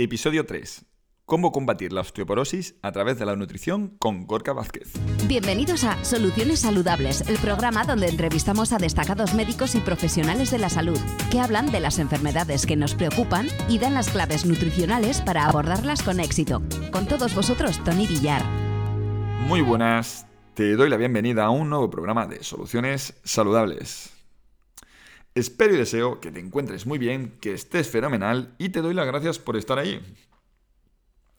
Episodio 3. Cómo combatir la osteoporosis a través de la nutrición con Gorka Vázquez. Bienvenidos a Soluciones Saludables, el programa donde entrevistamos a destacados médicos y profesionales de la salud que hablan de las enfermedades que nos preocupan y dan las claves nutricionales para abordarlas con éxito. Con todos vosotros, Tony Villar. Muy buenas, te doy la bienvenida a un nuevo programa de Soluciones Saludables. Espero y deseo que te encuentres muy bien, que estés fenomenal y te doy las gracias por estar ahí.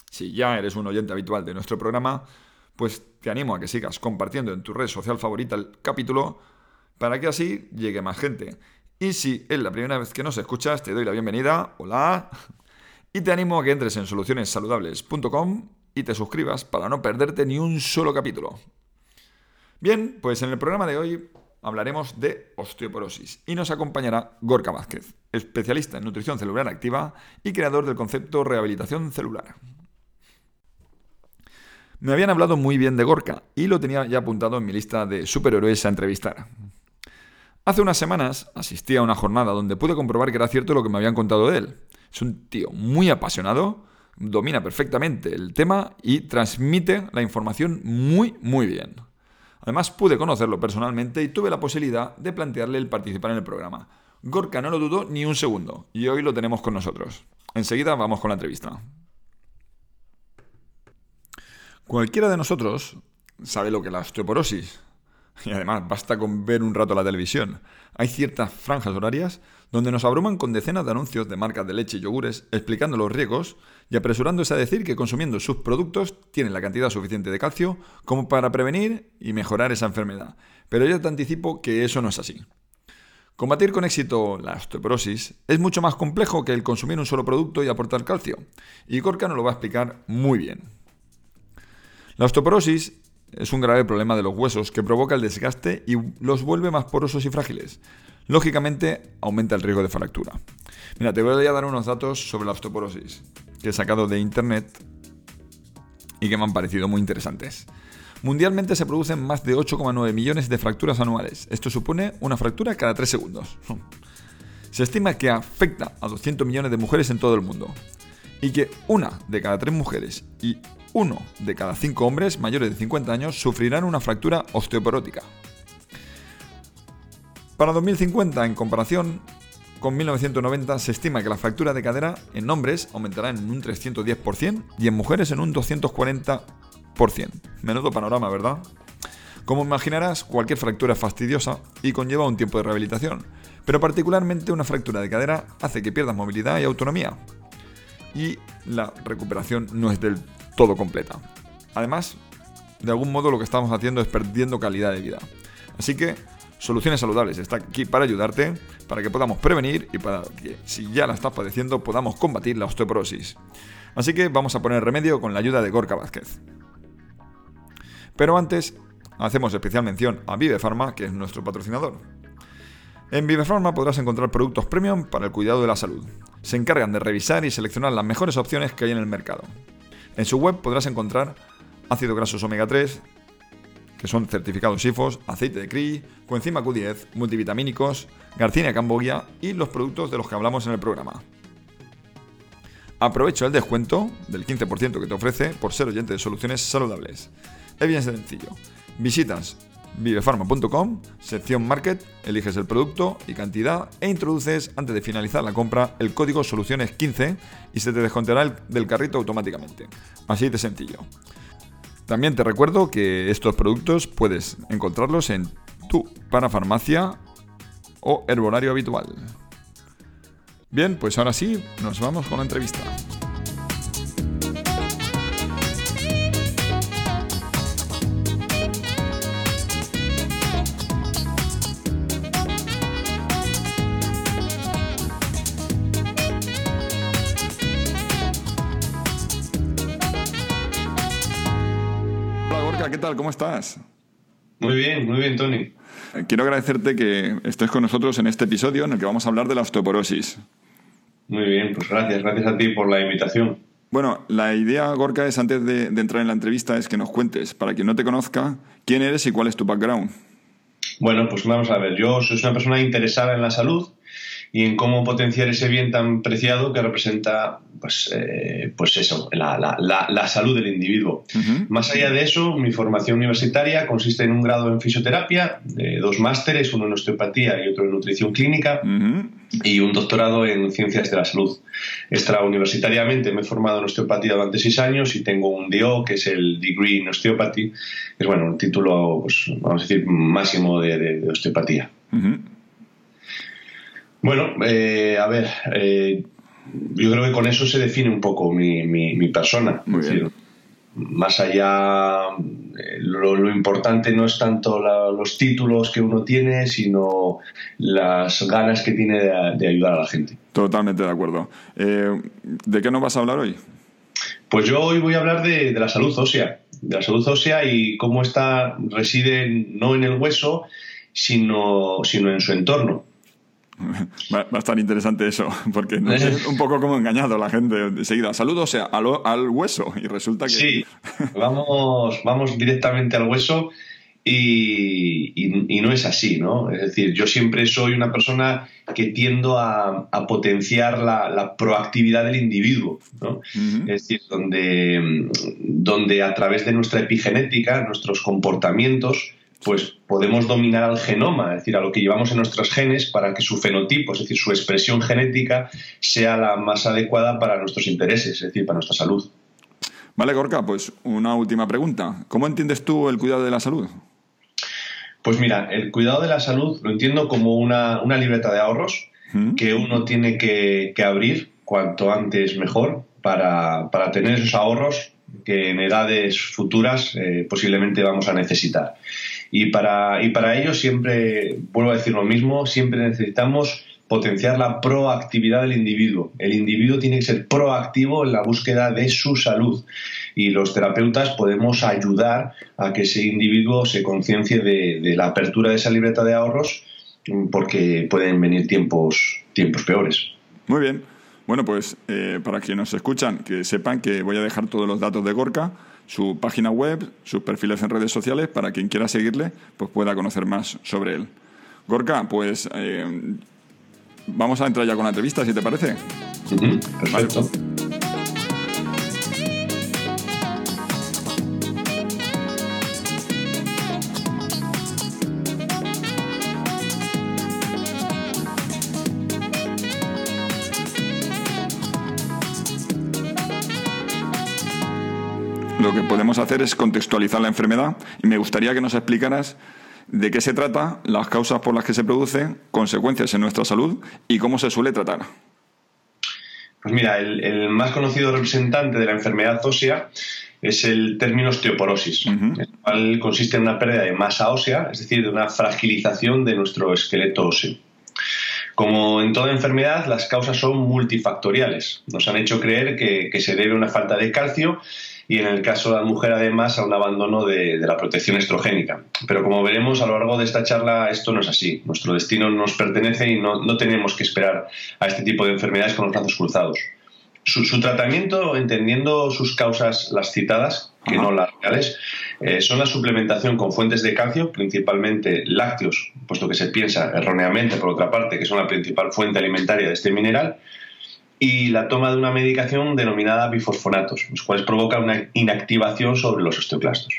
Si ya eres un oyente habitual de nuestro programa, pues te animo a que sigas compartiendo en tu red social favorita el capítulo para que así llegue más gente. Y si es la primera vez que nos escuchas, te doy la bienvenida, hola, y te animo a que entres en solucionessaludables.com y te suscribas para no perderte ni un solo capítulo. Bien, pues en el programa de hoy hablaremos de osteoporosis y nos acompañará Gorka Vázquez, especialista en nutrición celular activa y creador del concepto rehabilitación celular. Me habían hablado muy bien de Gorka y lo tenía ya apuntado en mi lista de superhéroes a entrevistar. Hace unas semanas asistí a una jornada donde pude comprobar que era cierto lo que me habían contado de él. Es un tío muy apasionado, domina perfectamente el tema y transmite la información muy, muy bien. Además pude conocerlo personalmente y tuve la posibilidad de plantearle el participar en el programa. Gorka no lo dudó ni un segundo y hoy lo tenemos con nosotros. Enseguida vamos con la entrevista. Cualquiera de nosotros sabe lo que es la osteoporosis. Y además, basta con ver un rato la televisión. Hay ciertas franjas horarias donde nos abruman con decenas de anuncios de marcas de leche y yogures explicando los riesgos y apresurándose a decir que consumiendo sus productos tienen la cantidad suficiente de calcio como para prevenir y mejorar esa enfermedad. Pero yo te anticipo que eso no es así. Combatir con éxito la osteoporosis es mucho más complejo que el consumir un solo producto y aportar calcio. Y Corca nos lo va a explicar muy bien. La osteoporosis es un grave problema de los huesos que provoca el desgaste y los vuelve más porosos y frágiles. Lógicamente, aumenta el riesgo de fractura. Mira, te voy a dar unos datos sobre la osteoporosis que he sacado de internet y que me han parecido muy interesantes. Mundialmente se producen más de 8,9 millones de fracturas anuales. Esto supone una fractura cada 3 segundos. Se estima que afecta a 200 millones de mujeres en todo el mundo y que una de cada tres mujeres y uno de cada cinco hombres mayores de 50 años sufrirán una fractura osteoporótica. Para 2050, en comparación con 1990, se estima que la fractura de cadera en hombres aumentará en un 310% y en mujeres en un 240%. Menudo panorama, ¿verdad? Como imaginarás, cualquier fractura es fastidiosa y conlleva un tiempo de rehabilitación, pero particularmente una fractura de cadera hace que pierdas movilidad y autonomía. Y la recuperación no es del todo completa. Además, de algún modo lo que estamos haciendo es perdiendo calidad de vida. Así que Soluciones Saludables está aquí para ayudarte, para que podamos prevenir y para que si ya la estás padeciendo podamos combatir la osteoporosis. Así que vamos a poner remedio con la ayuda de Gorka Vázquez. Pero antes, hacemos especial mención a Vive Pharma, que es nuestro patrocinador. En Vive Pharma podrás encontrar productos premium para el cuidado de la salud. Se encargan de revisar y seleccionar las mejores opciones que hay en el mercado. En su web podrás encontrar ácidos grasos omega 3, que son certificados SIFOS, aceite de CRI, coenzima Q10, multivitamínicos, Garcinia Cambogia y los productos de los que hablamos en el programa. Aprovecho el descuento del 15% que te ofrece por ser oyente de soluciones saludables. Es bien sencillo. Visitas vivefarma.com, sección Market, eliges el producto y cantidad e introduces antes de finalizar la compra el código Soluciones 15 y se te descontará del carrito automáticamente. Así de sencillo. También te recuerdo que estos productos puedes encontrarlos en tu parafarmacia o herbolario habitual. Bien, pues ahora sí, nos vamos con la entrevista. Tal? ¿Cómo estás? Muy bien, muy bien, Tony. Eh, quiero agradecerte que estés con nosotros en este episodio en el que vamos a hablar de la osteoporosis. Muy bien, pues gracias, gracias a ti por la invitación. Bueno, la idea, Gorka, es antes de, entrar en la entrevista, es que nos cuentes, para quien no te conozca, quién eres y cuál es tu background. Bueno, pues vamos a ver, yo soy una persona interesada en la salud y en cómo potenciar ese bien tan preciado que representa, pues, eh, pues eso, la, salud del individuo. Más allá de eso, mi formación universitaria consiste en un grado en fisioterapia, dos másteres, uno en osteopatía y otro en nutrición clínica, y un doctorado en ciencias de la salud. Extrauniversitariamente me he formado en osteopatía durante seis años y tengo un DO, que es el Degree in Osteopathy, que es bueno, un título, pues, vamos a decir, máximo de, osteopatía. Bueno, eh, a ver, eh, yo creo que con eso se define un poco mi, mi, persona. más allá, eh, lo, importante no es tanto los títulos que uno tiene, sino las ganas que tiene de, ayudar a la gente. Totalmente de acuerdo. ¿De qué nos vas a hablar hoy? Pues yo hoy voy a hablar de, de la salud ósea, de la salud ósea y cómo esta reside no en el hueso, sino, sino en su entorno. Va, a estar interesante eso, porque es un poco como engañado la gente enseguida. Saludos o sea, al, al, hueso y resulta que... Sí, vamos, vamos directamente al hueso y, y, no es así, ¿no? Es decir, yo siempre soy una persona que tiendo a, a potenciar la, la, proactividad del individuo, ¿no? Es decir, donde, donde a través de nuestra epigenética, nuestros comportamientos, pues podemos dominar al genoma, es decir, a lo que llevamos en nuestros genes para que su fenotipo, es decir, su expresión genética, sea la más adecuada para nuestros intereses, es decir, para nuestra salud. Vale, Gorka, pues una última pregunta. ¿Cómo entiendes tú el cuidado de la salud? Pues mira, el cuidado de la salud lo entiendo como una, libreta de ahorros que uno tiene que, abrir cuanto antes mejor para, tener esos ahorros que en edades futuras eh, posiblemente vamos a necesitar. Y para, y para ello siempre, vuelvo a decir lo mismo, siempre necesitamos potenciar la proactividad del individuo. El individuo tiene que ser proactivo en la búsqueda de su salud y los terapeutas podemos ayudar a que ese individuo se conciencie de, la apertura de esa libreta de ahorros porque pueden venir tiempos, tiempos peores. Muy bien. Bueno, pues eh, para quienes nos escuchan, que sepan que voy a dejar todos los datos de Gorka su página web, sus perfiles en redes sociales, para quien quiera seguirle, pues pueda conocer más sobre él. Gorka, pues eh, vamos a entrar ya con la entrevista, si te parece. perfecto. Lo que podemos hacer es contextualizar la enfermedad y me gustaría que nos explicaras de qué se trata, las causas por las que se produce, consecuencias en nuestra salud y cómo se suele tratar. Pues mira, el, más conocido representante de la enfermedad ósea es el término osteoporosis, el cual consiste en una pérdida de masa ósea, es decir, de una fragilización de nuestro esqueleto óseo. Como en toda enfermedad, las causas son multifactoriales. Nos han hecho creer que, que se debe a una falta de calcio y en el caso de la mujer además a un abandono de, la protección estrogénica. Pero como veremos a lo largo de esta charla esto no es así. Nuestro destino nos pertenece y no, tenemos que esperar a este tipo de enfermedades con los brazos cruzados. Su, tratamiento, entendiendo sus causas las citadas, que no las reales, eh, son la suplementación con fuentes de calcio, principalmente lácteos, puesto que se piensa erróneamente, por otra parte, que son la principal fuente alimentaria de este mineral, y la toma de una medicación denominada bifosfonatos, los cuales provocan una inactivación sobre los osteoclastos.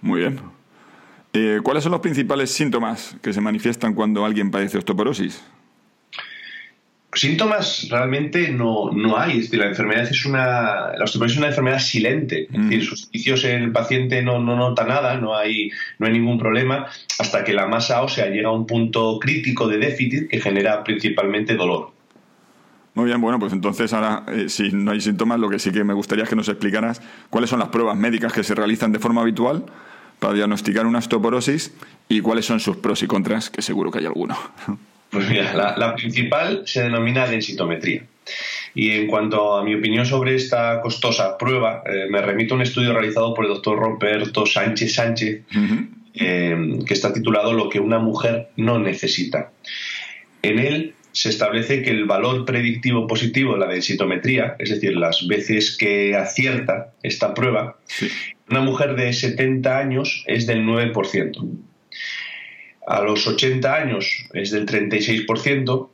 Muy bien. Eh, ¿Cuáles son los principales síntomas que se manifiestan cuando alguien padece osteoporosis? Síntomas realmente no, no hay. Es decir, la enfermedad es una. La osteoporosis es una enfermedad silente. Es decir, mm. sus inicios el paciente no, no, nota nada, no hay, no hay ningún problema, hasta que la masa ósea llega a un punto crítico de déficit que genera principalmente dolor. Muy bien, bueno, pues entonces ahora, eh, si no hay síntomas, lo que sí que me gustaría es que nos explicaras cuáles son las pruebas médicas que se realizan de forma habitual para diagnosticar una osteoporosis y cuáles son sus pros y contras, que seguro que hay alguno. Pues mira, la, principal se denomina densitometría. Y en cuanto a mi opinión sobre esta costosa prueba, eh, me remito a un estudio realizado por el doctor Roberto Sánchez Sánchez, eh, que está titulado Lo que una mujer no necesita. En él se establece que el valor predictivo positivo de la densitometría, es decir, las veces que acierta esta prueba, una mujer de 70 años es del 9%. A los 80 años es del 36%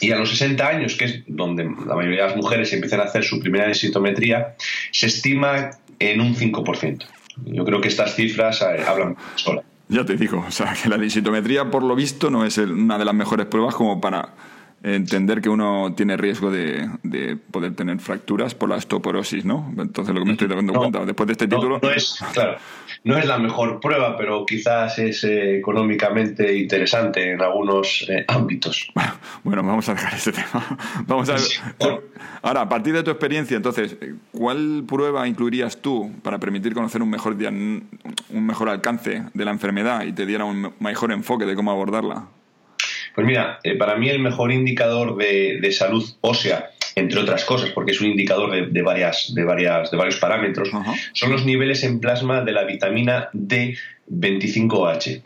Y a los 60 años, que es donde la mayoría de las mujeres empiezan a hacer su primera densitometría, se estima en un 5%. Yo creo que estas cifras eh, hablan solas. Ya te digo, o sea, que la densitometría, por lo visto, no es una de las mejores pruebas como para entender que uno tiene riesgo de, poder tener fracturas por la osteoporosis, ¿no? Entonces lo que me estoy dando cuenta, después de este título... No, es, claro, no es la mejor prueba, pero quizás es eh, económicamente interesante en algunos eh, ámbitos. Bueno, vamos a dejar ese tema. Vamos a ver. Ahora, a partir de tu experiencia, entonces, ¿cuál prueba incluirías tú para permitir conocer un mejor, un mejor alcance de la enfermedad y te diera un mejor enfoque de cómo abordarla? Pues mira, eh, para mí el mejor indicador de, salud ósea, entre otras cosas, porque es un indicador de, varias, de, varias, de varios parámetros, son los niveles en plasma de la vitamina D25H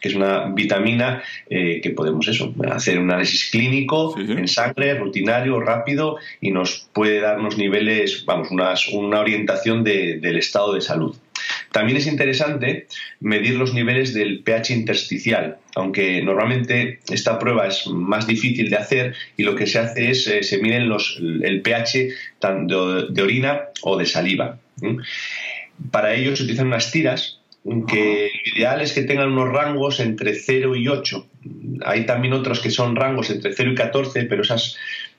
que es una vitamina eh, que podemos eso, hacer un análisis clínico en sangre, rutinario, rápido, y nos puede dar unos niveles, vamos, una orientación del estado de salud. También es interesante medir los niveles del pH intersticial, aunque normalmente esta prueba es más difícil de hacer y lo que se hace es eh, se miden los, el pH tanto de orina o de saliva. Para ello se utilizan unas tiras que lo ideal es que tengan unos rangos entre 0 y 8. Hay también otros que son rangos entre 0 y 14, pero esas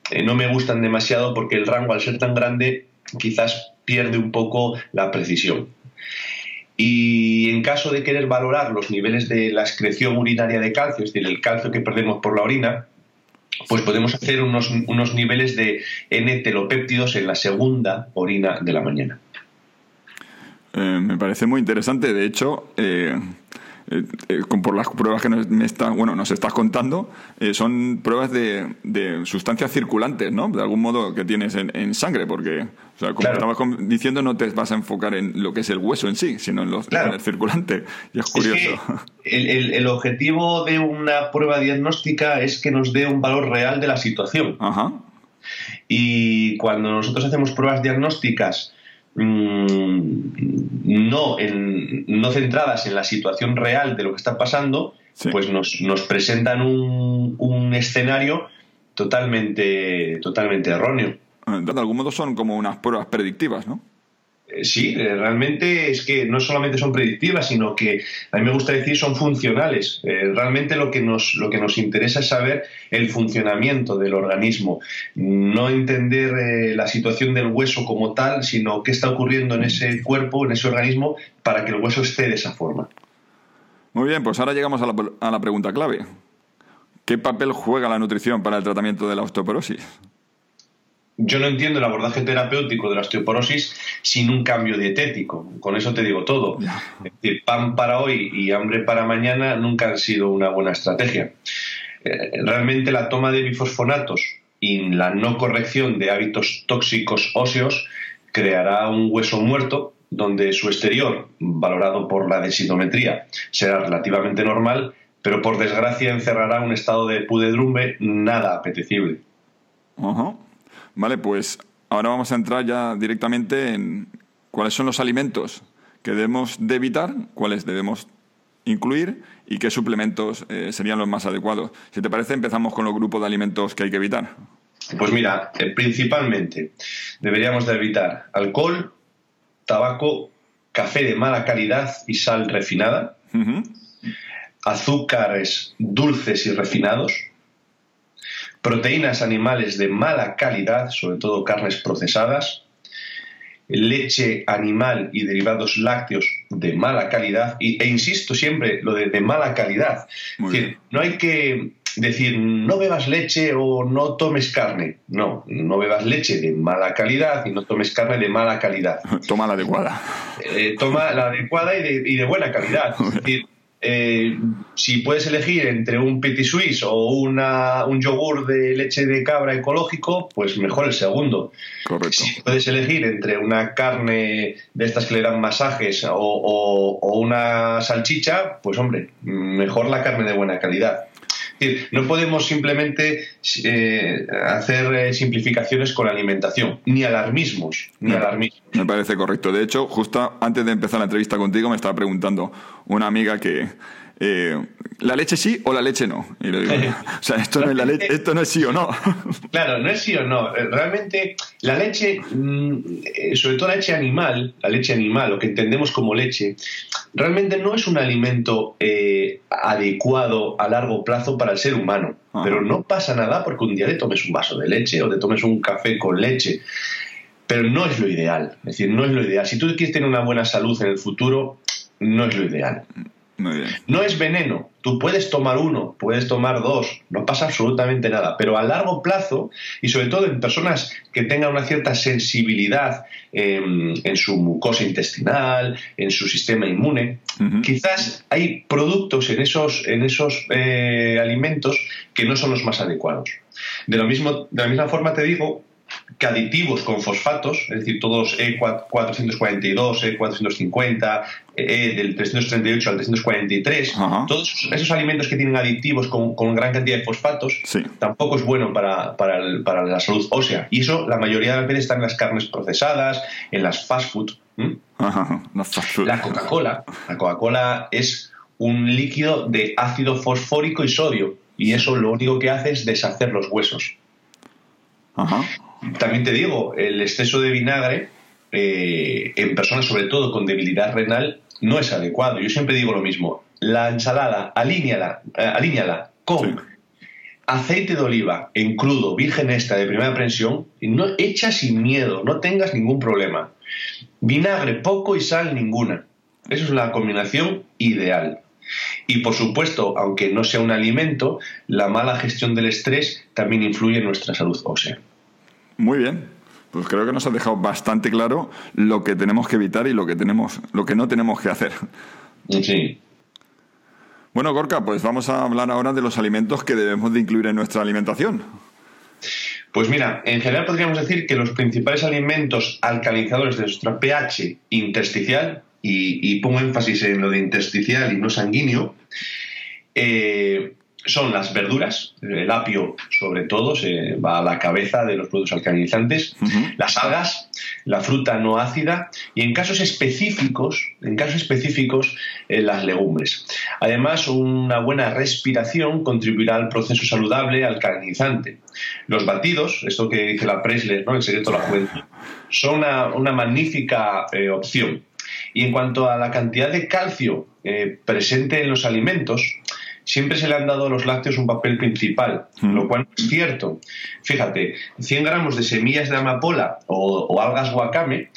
eh, no me gustan demasiado porque el rango al ser tan grande quizás pierde un poco la precisión. Y en caso de querer valorar los niveles de la excreción urinaria de calcio, es decir, el calcio que perdemos por la orina, pues podemos hacer unos, unos niveles de N-telopéptidos en la segunda orina de la mañana. Eh, me parece muy interesante. De hecho, eh, eh, eh, por las pruebas que nos, me está, bueno, nos estás contando, eh, son pruebas de, sustancias circulantes, ¿no? De algún modo que tienes en, sangre, porque, o sea, como estabas diciendo, no te vas a enfocar en lo que es el hueso en sí, sino en, los, el circulante. Y es curioso. el, el, objetivo de una prueba diagnóstica es que nos dé un valor real de la situación. Ajá. Y cuando nosotros hacemos pruebas diagnósticas, Mm, no, no centradas en la situación real de lo que está pasando, pues nos, nos presentan un, un, escenario totalmente, totalmente erróneo. De algún modo son como unas pruebas predictivas, ¿no? Eh, sí, eh, realmente es que no solamente son predictivas, sino que a mí me gusta decir son funcionales. Eh, realmente lo que, nos, lo que nos interesa es saber el funcionamiento del organismo, no entender la situación del hueso como tal, sino qué está ocurriendo en ese cuerpo, en ese organismo, para que el hueso esté de esa forma. Muy bien, pues ahora llegamos a la, a la pregunta clave. ¿Qué papel juega la nutrición para el tratamiento de la osteoporosis? Yo no entiendo el abordaje terapéutico de la osteoporosis sin un cambio dietético. Con eso te digo todo. pan para hoy y hambre para mañana nunca han sido una buena estrategia. Eh, realmente la toma de bifosfonatos y la no corrección de hábitos tóxicos óseos creará un hueso muerto donde su exterior, valorado por la densitometría, será relativamente normal, pero por desgracia encerrará un estado de pudedrumbe nada apetecible. Vale, pues ahora vamos a entrar ya directamente en cuáles son los alimentos que debemos de evitar, cuáles debemos incluir y qué suplementos eh, serían los más adecuados. Si te parece, empezamos con los grupos de alimentos que hay que evitar. Pues mira, eh, principalmente deberíamos de evitar alcohol, tabaco, café de mala calidad y sal refinada, azúcares dulces y refinados, proteínas animales de mala calidad, sobre todo carnes procesadas, leche animal y derivados lácteos de mala calidad, e insisto siempre lo de, de mala calidad. no hay que decir no bebas leche o no tomes carne. No, no bebas leche de mala calidad y no tomes carne de mala calidad. Toma la adecuada. Eh, toma la adecuada y de, y de buena calidad. Es decir, eh, si puedes elegir entre un petit suisse o una, un yogur de leche de cabra ecológico, pues mejor el segundo. Correcto. Si puedes elegir entre una carne de estas que le dan masajes o, una salchicha, pues hombre, mejor la carne de buena calidad. No podemos simplemente eh, hacer eh, simplificaciones con la alimentación, ni alarmismos, ni alarmismos. Me parece correcto. De hecho, justo antes de empezar la entrevista contigo me estaba preguntando una amiga que eh, ¿la leche sí o la leche no? o sea, esto no, es esto no es sí o no. claro, no es sí o no. Eh, realmente la leche, mm, eh, sobre todo la leche animal, la leche animal, lo que entendemos como leche, realmente no es un alimento adecuado a largo plazo para el ser humano. Pero no pasa nada porque un día le tomes un vaso de leche o te tomes un café con leche pero no es lo ideal. Es decir, no es lo ideal. Si tú quieres tener una buena salud en el futuro, no es lo ideal. No es veneno. Tú puedes tomar uno, puedes tomar dos, no pasa absolutamente nada. Pero a largo plazo, y sobre todo en personas que tengan una cierta sensibilidad en, su mucosa intestinal, en su sistema inmune, quizás hay productos en esos, en esos eh, alimentos que no son los más adecuados. De, lo mismo, de la misma forma te digo que aditivos con fosfatos, es decir, todos E442, E450, E del 338 al 343, todos esos alimentos que tienen aditivos con, gran cantidad de fosfatos, tampoco es bueno para, la salud ósea. Y eso la mayoría de las veces está en las carnes procesadas, en las fast food. La Coca-Cola, la Coca-Cola es un líquido de ácido fosfórico y sodio, y eso lo único que hace es deshacer los huesos. Ajá. También te digo, el exceso de vinagre eh, en personas sobre todo con debilidad renal no es adecuado. Yo siempre digo lo mismo. La ensalada, alíñala, eh, con aceite de oliva en crudo, virgen esta, de primera prensión, no, echa sin miedo, no tengas ningún problema. Vinagre poco y sal ninguna. Esa es la combinación ideal. Y por supuesto, aunque no sea un alimento, la mala gestión del estrés también influye en nuestra salud ósea. Muy bien. Pues creo que nos ha dejado bastante claro lo que tenemos que evitar y lo que tenemos, lo que no tenemos que hacer. Sí. Bueno, Gorka, pues vamos a hablar ahora de los alimentos que debemos de incluir en nuestra alimentación. Pues mira, en general podríamos decir que los principales alimentos alcalinizadores de nuestro pH intersticial, y, pongo énfasis en lo de intersticial y no sanguíneo, eh, son las verduras, el apio sobre todo, se va a la cabeza de los productos alcalinizantes, las algas, la fruta no ácida y en casos específicos, en casos específicos, eh, las legumbres. Además, una buena respiración contribuirá al proceso saludable alcalinizante. Los batidos, esto que dice la Presler, ¿no? el secreto de la juventud, son una, magnífica eh, opción. Y en cuanto a la cantidad de calcio eh, presente en los alimentos, siempre se le han dado a los lácteos un papel principal, mm. lo cual es cierto. Fíjate, 100 gramos de semillas de amapola o, algas wakame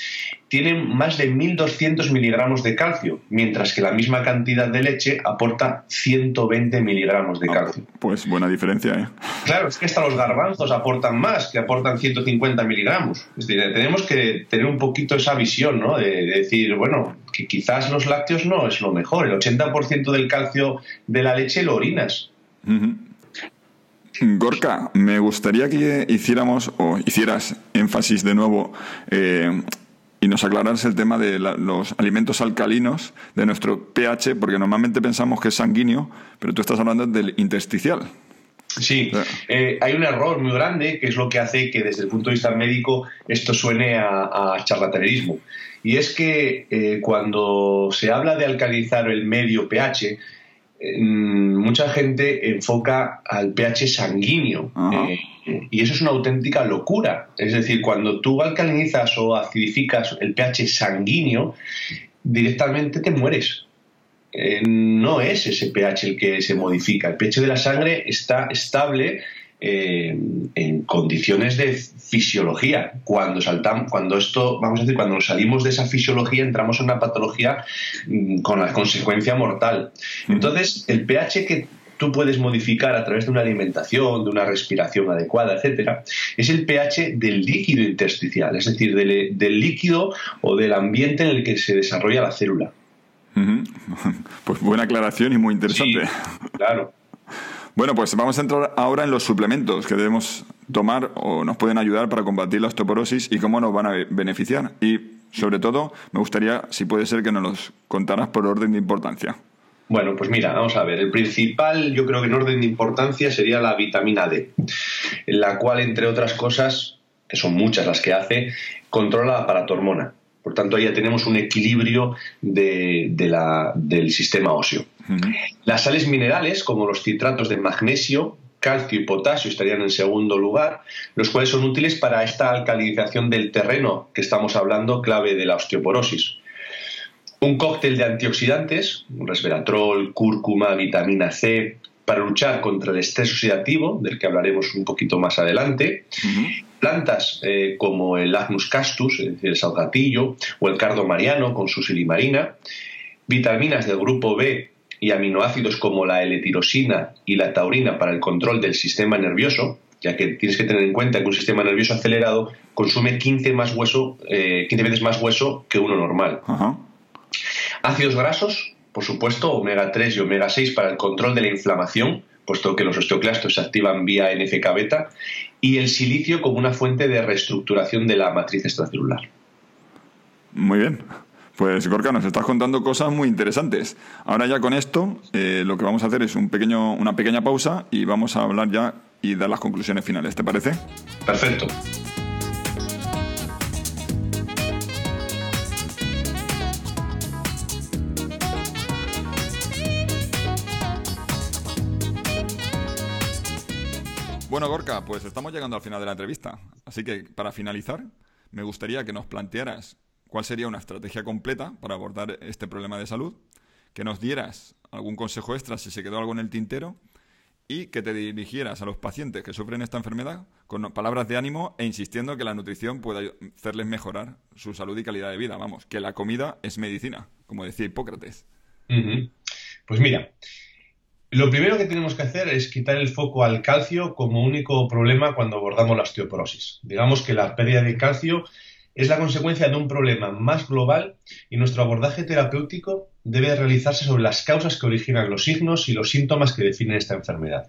tienen más de 1.200 miligramos de calcio, mientras que la misma cantidad de leche aporta 120 miligramos de ah, calcio. pues buena diferencia, ¿eh? Claro, es que hasta los garbanzos aportan más, que aportan 150 miligramos. Es decir, tenemos que tener un poquito esa visión, ¿no? De, de decir, bueno, que quizás los lácteos no es lo mejor. El 80% del calcio de la leche lo orinas. Gorka, me gustaría que hiciéramos o hicieras énfasis de nuevo eh, y nos aclararas el tema de los alimentos alcalinos de nuestro pH, porque normalmente pensamos que es sanguíneo, pero tú estás hablando del intersticial. Sí, eh, hay un error muy grande que es lo que hace que desde el punto de vista médico esto suene a, charlatanerismo. Y es que eh, cuando se habla de alcalizar el medio pH, mucha gente enfoca al pH sanguíneo eh, y eso es una auténtica locura. Es decir, cuando tú alcalinizas o acidificas el pH sanguíneo, directamente te mueres. Eh, no es ese pH el que se modifica. El pH de la sangre está estable eh, en condiciones de fisiología. Cuando saltamos, cuando esto, vamos a decir, cuando salimos de esa fisiología, entramos en una patología mm, con la consecuencia mortal. Entonces, el pH que tú puedes modificar a través de una alimentación, de una respiración adecuada, etcétera, es el pH del líquido intersticial, es decir, del, líquido o del ambiente en el que se desarrolla la célula. Pues buena aclaración y muy interesante. claro. Bueno, pues vamos a entrar ahora en los suplementos que debemos tomar o nos pueden ayudar para combatir la osteoporosis y cómo nos van a beneficiar. Y sobre todo, me gustaría, si puede ser, que nos los contaras por orden de importancia. Bueno, pues mira, vamos a ver. El principal, yo creo que en orden de importancia, sería la vitamina D, la cual, entre otras cosas, que son muchas las que hace, controla la paratormona. Por tanto, ahí ya tenemos un equilibrio del sistema óseo. Las sales minerales, como los citratos de magnesio, calcio y potasio estarían en segundo lugar, los cuales son útiles para esta alcalinización del terreno que estamos hablando, clave de la osteoporosis. Un cóctel de antioxidantes, resveratrol, cúrcuma, vitamina C, para luchar contra el estrés oxidativo, del que hablaremos un poquito más adelante. Plantas eh, como el Agnus castus, es decir, el salgatillo, o el cardo mariano con su silimarina. Vitaminas del grupo B y aminoácidos como la L-tirosina y la taurina para el control del sistema nervioso, ya que tienes que tener en cuenta que un sistema nervioso acelerado consume 15, más hueso, 15 eh, veces más hueso que uno normal. Ácidos grasos, por supuesto, omega 3 y omega 6 para el control de la inflamación, puesto que los osteoclastos se activan vía NFK beta, y el silicio como una fuente de reestructuración de la matriz extracelular. Muy bien. Pues Gorka, nos estás contando cosas muy interesantes. Ahora ya con esto, eh, lo que vamos a hacer es un pequeño, una pequeña pausa y vamos a hablar ya y dar las conclusiones finales. ¿Te parece? Perfecto. Bueno, Gorka, pues estamos llegando al final de la entrevista. Así que, para finalizar, me gustaría que nos plantearas cuál sería una estrategia completa para abordar este problema de salud, que nos dieras algún consejo extra si se quedó algo en el tintero y que te dirigieras a los pacientes que sufren esta enfermedad con palabras de ánimo e insistiendo que la nutrición puede hacerles mejorar su salud y calidad de vida. Vamos, que la comida es medicina, como decía Hipócrates. Pues mira, lo primero que tenemos que hacer es quitar el foco al calcio como único problema cuando abordamos la osteoporosis. Digamos que la pérdida de calcio es la consecuencia de un problema más global y nuestro abordaje terapéutico debe realizarse sobre las causas que originan los signos y los síntomas que definen esta enfermedad.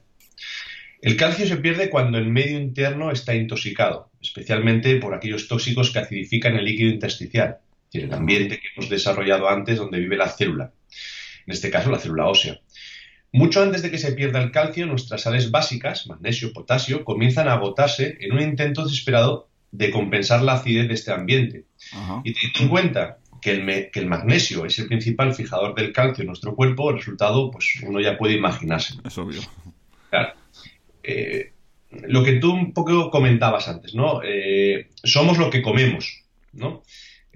El calcio se pierde cuando el medio interno está intoxicado, especialmente por aquellos tóxicos que acidifican el líquido intersticial, el ambiente que hemos desarrollado antes donde vive la célula, en este caso la célula ósea. Mucho antes de que se pierda el calcio, nuestras sales básicas, magnesio, potasio, comienzan a agotarse en un intento desesperado de compensar la acidez de este ambiente. Y teniendo en cuenta que el, magnesio es el principal fijador del calcio en nuestro cuerpo, el resultado, pues uno ya puede imaginarse. Es obvio. Claro. Eh, lo que tú un poco comentabas antes, ¿no? Eh, somos lo que comemos, ¿no?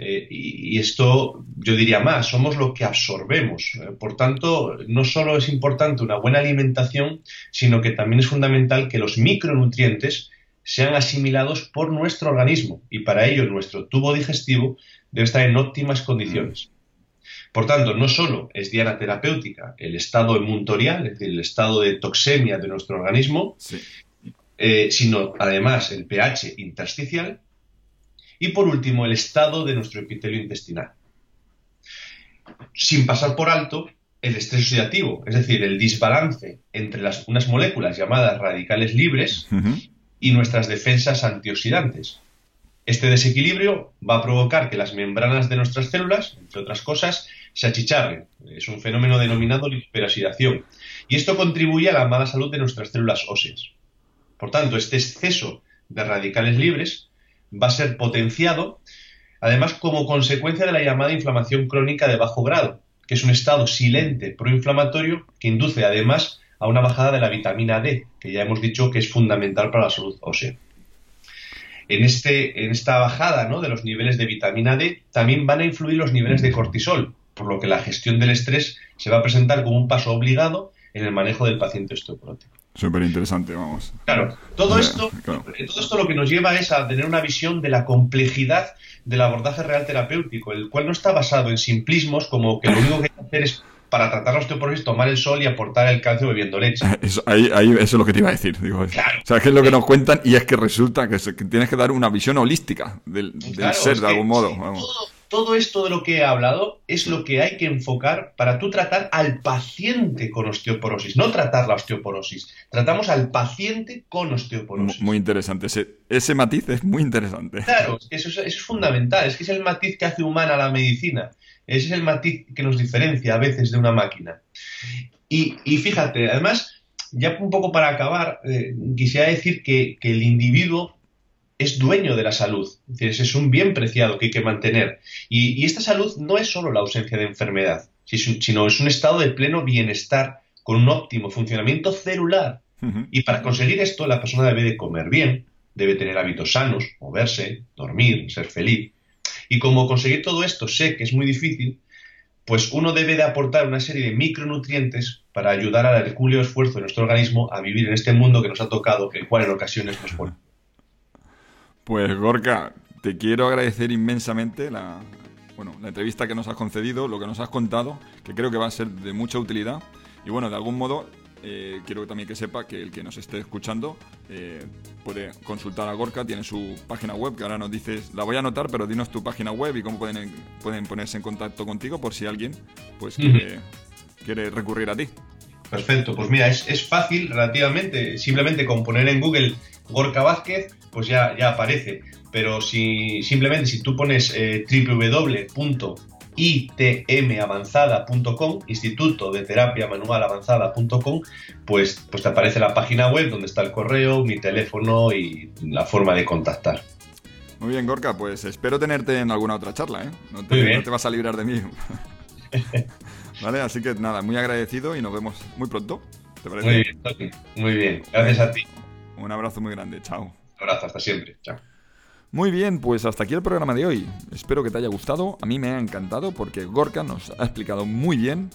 Eh, y, esto yo diría más, somos lo que absorbemos. por tanto, no solo es importante una buena alimentación, sino que también es fundamental que los micronutrientes sean asimilados por nuestro organismo y para ello nuestro tubo digestivo debe estar en óptimas condiciones. Por tanto, no solo es diana terapéutica el estado emuntorial, es decir, el estado de toxemia de nuestro organismo, eh, sino además el pH intersticial y por último el estado de nuestro epitelio intestinal. Sin pasar por alto el estrés oxidativo, es decir, el desbalance entre las, unas moléculas llamadas radicales libres y nuestras defensas antioxidantes. Este desequilibrio va a provocar que las membranas de nuestras células, entre otras cosas, se achicharren. Es un fenómeno denominado lipoperaxidación. Y esto contribuye a la mala salud de nuestras células óseas. Por tanto, este exceso de radicales libres va a ser potenciado, además, como consecuencia de la llamada inflamación crónica de bajo grado, que es un estado silente proinflamatorio que induce, además, a una bajada de la vitamina D, que ya hemos dicho que es fundamental para la salud ósea. En, este, esta bajada ¿no? de los niveles de vitamina D también van a influir los niveles de cortisol, por lo que la gestión del estrés se va a presentar como un paso obligado en el manejo del paciente osteoporótico. Súper interesante, vamos. Claro, todo esto, todo esto lo que nos lleva es a tener una visión de la complejidad del abordaje real terapéutico, el cual no está basado en simplismos como que lo único que hay que hacer es para tratar la osteoporosis, tomar el sol y aportar el calcio bebiendo leche. Eso, ahí, ahí, eso es lo que te iba a decir. Digo, O sea, que es lo que nos cuentan y es que resulta que, tienes que dar una visión holística del, ser de algún modo. Todo, esto de lo que he hablado es lo que hay que enfocar para tú tratar al paciente con osteoporosis, no tratar la osteoporosis. Tratamos al paciente con osteoporosis. Muy interesante. Ese, ese matiz es muy interesante. Claro, eso, eso es fundamental. Es que es el matiz que hace humana la medicina. Ese es el matiz que nos diferencia a veces de una máquina. Y, fíjate, además, ya un poco para acabar, eh, quisiera decir que, el individuo es dueño de la salud. Es, es un bien preciado que hay que mantener. Y, esta salud no es solo la ausencia de enfermedad, sino es un estado de pleno bienestar con un óptimo funcionamiento celular. Y para conseguir esto, la persona debe de comer bien, debe tener hábitos sanos, moverse, dormir, ser feliz. Y como conseguir todo esto sé que es muy difícil, pues uno debe de aportar una serie de micronutrientes para ayudar al hercúleo esfuerzo de nuestro organismo a vivir en este mundo que nos ha tocado, el cual en ocasiones nos pone. Pues Gorka, te quiero agradecer inmensamente la, bueno, la entrevista que nos has concedido, lo que nos has contado, que creo que va a ser de mucha utilidad. Y bueno, de algún modo eh, quiero también que sepa que el que nos esté escuchando eh, puede consultar a Gorka, tiene su página web, que ahora nos dices, la voy a anotar, pero dinos tu página web y cómo pueden, pueden ponerse en contacto contigo por si alguien pues quiere, quiere recurrir a ti. Perfecto, pues mira, es, es, fácil relativamente, simplemente con poner en Google Gorka Vázquez pues ya, ya aparece. Pero si simplemente si tú pones eh, www.itmavanzada.com, Instituto de Terapia Manual Avanzada.com, pues, pues te aparece la página web donde está el correo, mi teléfono y la forma de contactar. Muy bien, Gorka, pues espero tenerte en alguna otra charla, ¿eh? No te, no te vas a librar de mí. vale, así que nada, muy agradecido y nos vemos muy pronto. ¿Te parece? Muy bien, muy bien. Gracias a ti. Un abrazo muy grande, chao abrazo, hasta siempre. Chao. Muy bien, pues hasta aquí el programa de hoy. Espero que te haya gustado. A mí me ha encantado porque Gorka nos ha explicado muy bien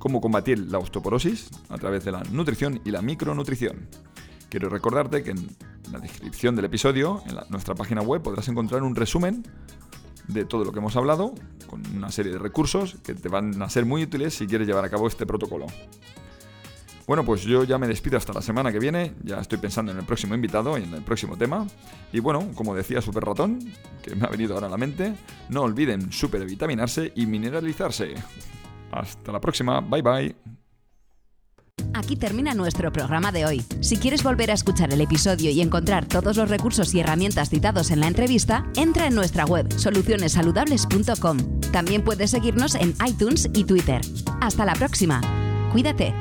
cómo combatir la osteoporosis a través de la nutrición y la micronutrición. Quiero recordarte que en la descripción del episodio, en nuestra página web, podrás encontrar un resumen de todo lo que hemos hablado, con una serie de recursos que te van a ser muy útiles si quieres llevar a cabo este protocolo. Bueno, pues yo ya me despido hasta la semana que viene, ya estoy pensando en el próximo invitado y en el próximo tema. Y bueno, como decía Super Ratón, que me ha venido ahora a la mente, no olviden supervitaminarse y mineralizarse. Hasta la próxima, bye bye. Aquí termina nuestro programa de hoy. Si quieres volver a escuchar el episodio y encontrar todos los recursos y herramientas citados en la entrevista, entra en nuestra web solucionesaludables.com. También puedes seguirnos en iTunes y Twitter. Hasta la próxima. Cuídate.